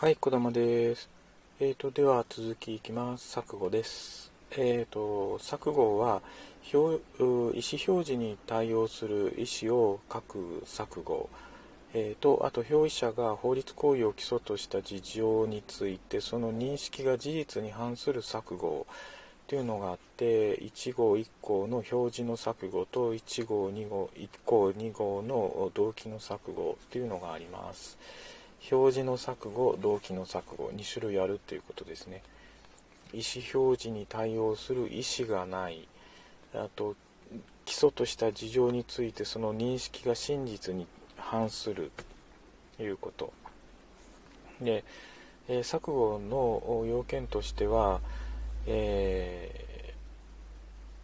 はい、小玉です。えーと、では続きいきます。錯誤です。えーと、錯誤は表意思表示に対応する意思を書く錯誤、えーと、あと表意者が法律行為を基礎とした事情についてその認識が事実に反する錯誤というのがあって1号1項の表示の錯誤と1号2号1項2号の動機の錯誤というのがあります。表示の錯誤動機の錯誤2種類あるということですね。意思表示に対応する意思がない。あと基礎とした事情についてその認識が真実に反するということ。で、えー、錯誤の要件としては、え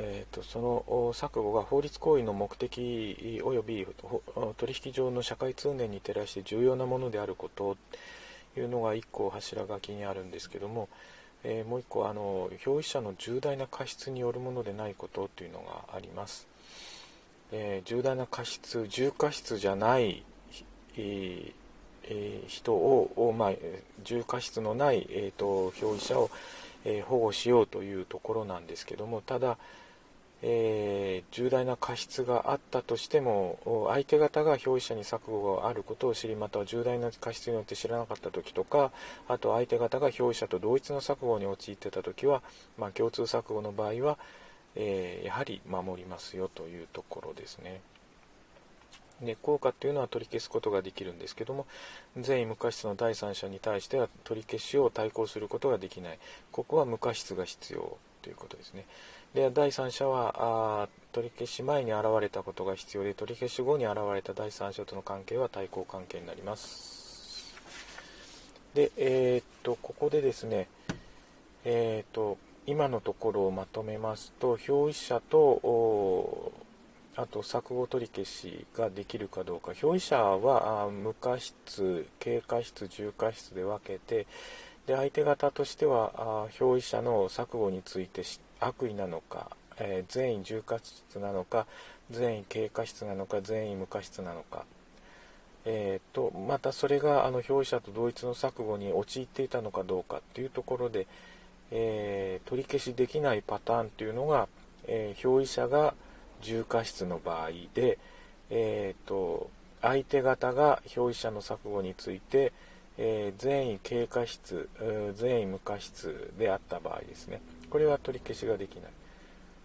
えーと、その錯誤が法律行為の目的及び取引上の社会通念に照らして重要なものであることというのが1個柱書きにあるんですけども、えー、もう1個あの表意者の重大な過失によるものでないことというのがあります、えー、重大な過失重過失じゃない、えー、人を、まあ、重過失のない、えーと、表意者を、え保護しようというところなんですけどもただ、えー、重大な過失があったとしても相手方が表意者に錯誤があることを知りまたは重大な過失によって知らなかった時とかあと相手方が表意者と同一の錯誤に陥ってた時は、まあ、共通錯誤の場合は、えー、やはり守りますよというところですね。で効果っていうのは取り消すことができるんですけども善意無過失の第三者に対しては取り消しを対抗することができないここは無過失が必要ということですね。で第三者はあ取り消し前に現れたことが必要で取り消し後に現れた第三者との関係は対抗関係になります。でえー、っとここでですねえー、っと今のところをまとめますと表意者とあと錯誤取り消しができるかどうか。表意者は無過失軽過失重過失で分けてで相手方としては表意者の錯誤について悪意なのか、えー、善意重過失なのか善意軽過失なのか善意無過失なのか、えーと、またそれがあの表意者と同一の錯誤に陥っていたのかどうかっていうところで、えー、取り消しできないパターンっていうのが、えー、表意者が重過失の場合で、えーと相手方が表意者の錯誤について、えー、善意軽過失、善意無過失であった場合ですね。これは取り消しができない。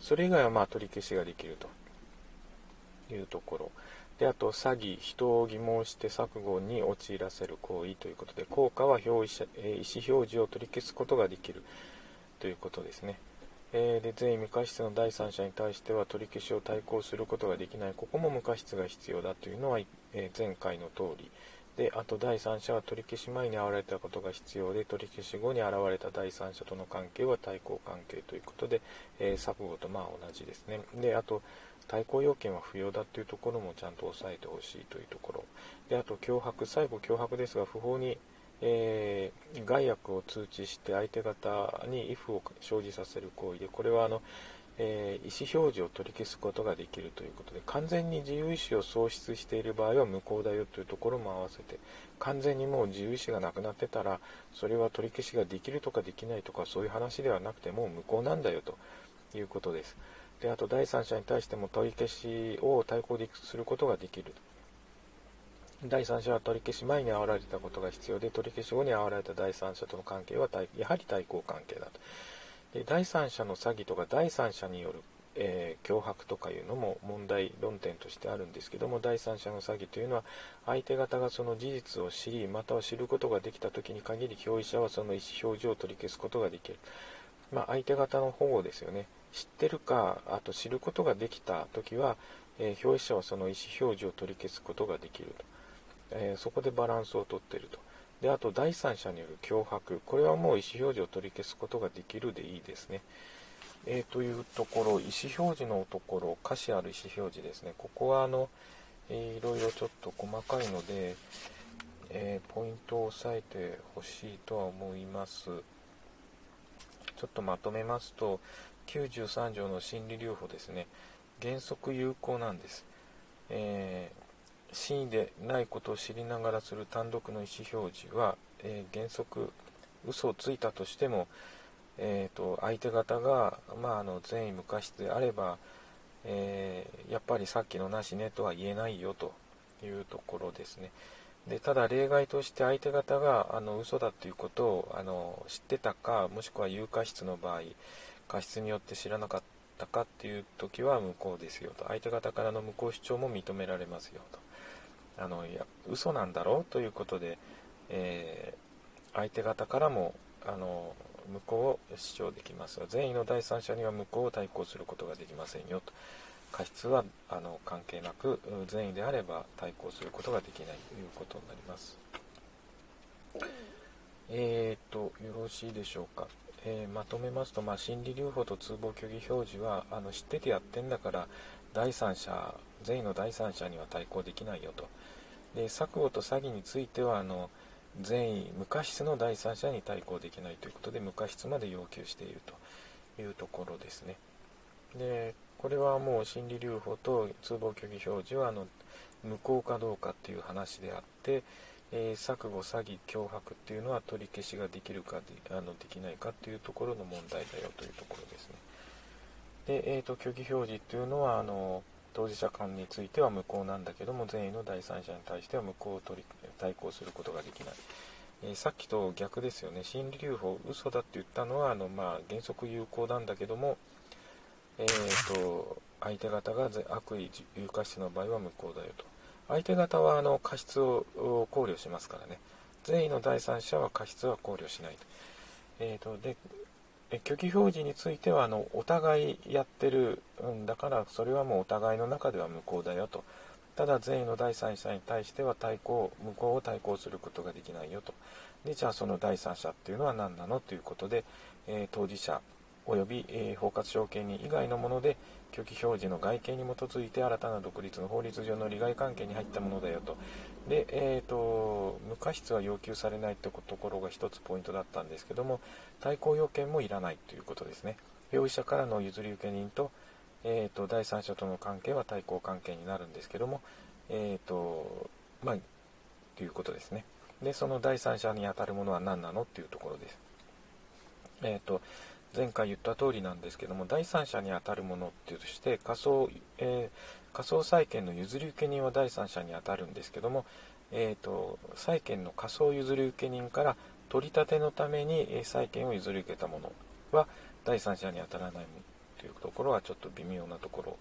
それ以外はまあ取り消しができるというところ。で、あと、詐欺、人を疑問して錯誤に陥らせる行為ということで、効果は表意意思表示を取り消すことができるということですね。えー、で善意無過失の第三者に対しては取り消しを対抗することができない、ここも無過失が必要だというのは、え、前回の通りであと第三者は取り消し前に現れたことが必要で取り消し後に現れた第三者との関係は対抗関係ということで、えー、錯誤とまあ同じですね。であと対抗要件は不要だというところもちゃんと押さえてほしいというところ。であと脅迫最後脅迫ですが不法にえー、害悪を通知して相手方に if を生じさせる行為でこれはあのえー、意思表示を取り消すことができるということで完全に自由意志を喪失している場合は無効だよというところも合わせて完全にもう自由意志がなくなってたらそれは取り消しができるとかできないとかそういう話ではなくてもう無効なんだよということです。であと第三者に対しても取り消しを対抗することができる。第三者は取り消し前に現れたことが必要で取り消し後に現れた第三者との関係はやはり対抗関係だと。で第三者の詐欺とか第三者による、えー、脅迫とかいうのも問題論点としてあるんですけども第三者の詐欺というのは相手方がその事実を知りまたは知ることができた時に限り表意者はその意思表示を取り消すことができる、まあ、相手方の保護ですよね知ってるかあと知ることができた時は、えー、表意者はその意思表示を取り消すことができると、えー、そこでバランスをとっていると。であと第三者による脅迫。これはもう意思表示を取り消すことができるでいいですね。えー、というところ意思表示のところ歌詞ある意思表示ですね。ここはあの、えー、いろいろちょっと細かいので、えー、ポイントを押さえてほしいとは思います。ちょっとまとめますと93条の心理療法ですね。原則有効なんです、えー真意でないことを知りながらする単独の意思表示は、えー、原則嘘をついたとしても、えーと、相手方が、まあ、あの善意無過失であれば、えー、やっぱりさっきのなしねとは言えないよというところですね。でただ例外として相手方があの嘘だということをあの知ってたかもしくは有過失の場合過失によって知らなかったかっていう時は無効ですよと相手方からの無効主張も認められますよとあのいや嘘なんだろう？ということで、えー、相手方からもあの無効を主張できますが善意の第三者には無効を対抗することができませんよと過失はあの関係なく善意であれば対抗することができないということになります。えーと、よろしいでしょうか？えー、まとめますと、まあ、心理留保と通報虚偽表示はあの知っててやってんだから第三者善意の第三者には対抗できないよと。で錯誤と詐欺についてはあの善意無過失の第三者に対抗できないということで無過失まで要求しているというところですね。でこれはもう心理留保と通報虚偽表示はあの無効かどうかっていう話であって、えー、錯誤詐欺脅迫っていうのは取り消しができるかであのできないかっていうところの問題だよというところですね。で、えーと、虚偽表示っていうのはあの当事者間については無効なんだけども善意の第三者に対しては無効を取り対抗することができない、えー、さっきと逆ですよね。心理留保嘘だって言ったのはあの、まあ、原則有効なんだけども、えーと、相手方が悪意有過失の場合は無効だよと。相手方はあの過失を考慮しますからね。善意の第三者は過失は考慮しないと,、えーとで虚偽表示についてはあのお互いやってる、ん、だからそれはもうお互いの中では無効だよと。ただ善意の第三者に対しては対抗無効を対抗することができないよと。でじゃあその第三者っていうのは何なの？ということで、えー、当事者及び、え、包括証券人以外のもので虚偽表示の外見に基づいて新たな独立の法律上の利害関係に入ったものだよと。で、えーと、無過失は要求されないというところが一つポイントだったんですけども対抗要件もいらないということですね。容疑者からの譲り受け人と,、えーと、第三者との関係は対抗関係になるんですけどもえっ、ー、とまあということですね。でその第三者に当たるものは何なのっていうところです。えっ、ー、と前回言った通りなんですけども第三者に当たるものってとして仮想、えー、仮想債権の譲り受け人は第三者に当たるんですけども、えーと、債権の仮想譲り受け人から取り立てのために債権を譲り受けたものは第三者に当たらないというところはちょっと微妙なところ。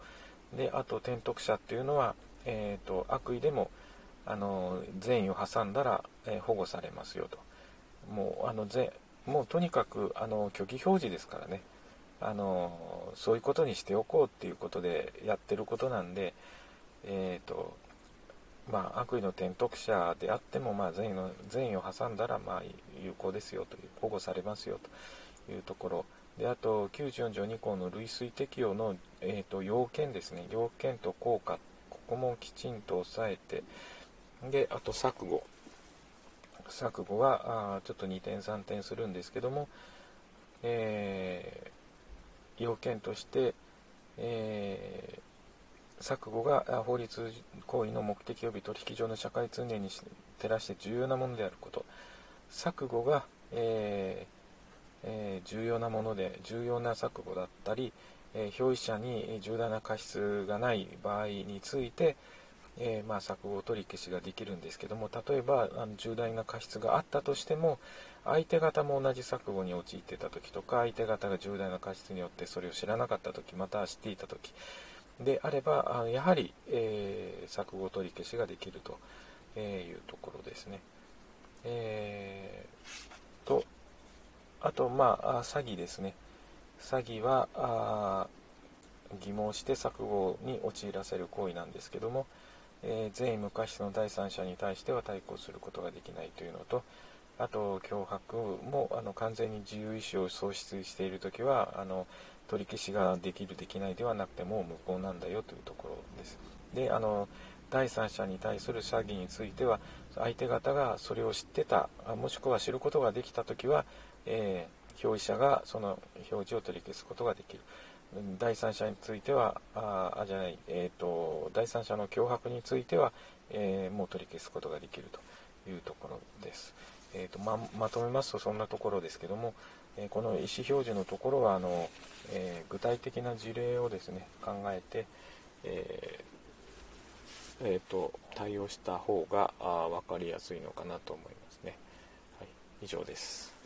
であと転得者っていうのは、えーと、悪意でもあの善意を挟んだら、えー、保護されますよと。もうあのもうとにかくあの虚偽表示ですからね。あのそういうことにしておこうっていうことでやってることなんで、えーとまあ、悪意の転得者であっても、まあ、善意の善意を挟んだら、まあ、有効ですよという保護されますよというところ。であと94条2項の類推適用の、えーと、要件ですね。要件と効果ここもきちんと押さえてであと錯誤。錯誤はあちょっと2点3点するんですけども、えー、要件として、えー、錯誤が法律行為の目的及び取引上の社会通念に照らして重要なものであること。錯誤が、えーえー、重要なもので重要な錯誤だったり、えー、表意者に重大な過失がない場合について、えー、まあ、錯誤取り消しができるんですけども例えばあの重大な過失があったとしても相手方も同じ錯誤に陥ってた時とか相手方が重大な過失によってそれを知らなかった時または知っていた時であればやはり、えー、錯誤取り消しができるとえいうところですね。えー、とあとまあ詐欺ですね詐欺はあ疑問して錯誤に陥らせる行為なんですけども、えー、善意無過失の第三者に対しては対抗することができないというのとあと脅迫もあの完全に自由意志を喪失している時はあの取り消しができるできないではなくても無効なんだよというところです。であの第三者に対する詐欺については相手方がそれを知ってたもしくは知ることができた時は、えー、表意者がその表示を取り消すことができる。第三者については、ああじゃない、えーと、第三者の脅迫については、えー、もう取り消すことができるというところです。えーとままとめますとそんなところですけども、えこの意思表示のところはあの、え具体的な事例をですね考えて、ええーと、対応した方が分かりやすいのかなと思いますね。はい、以上です。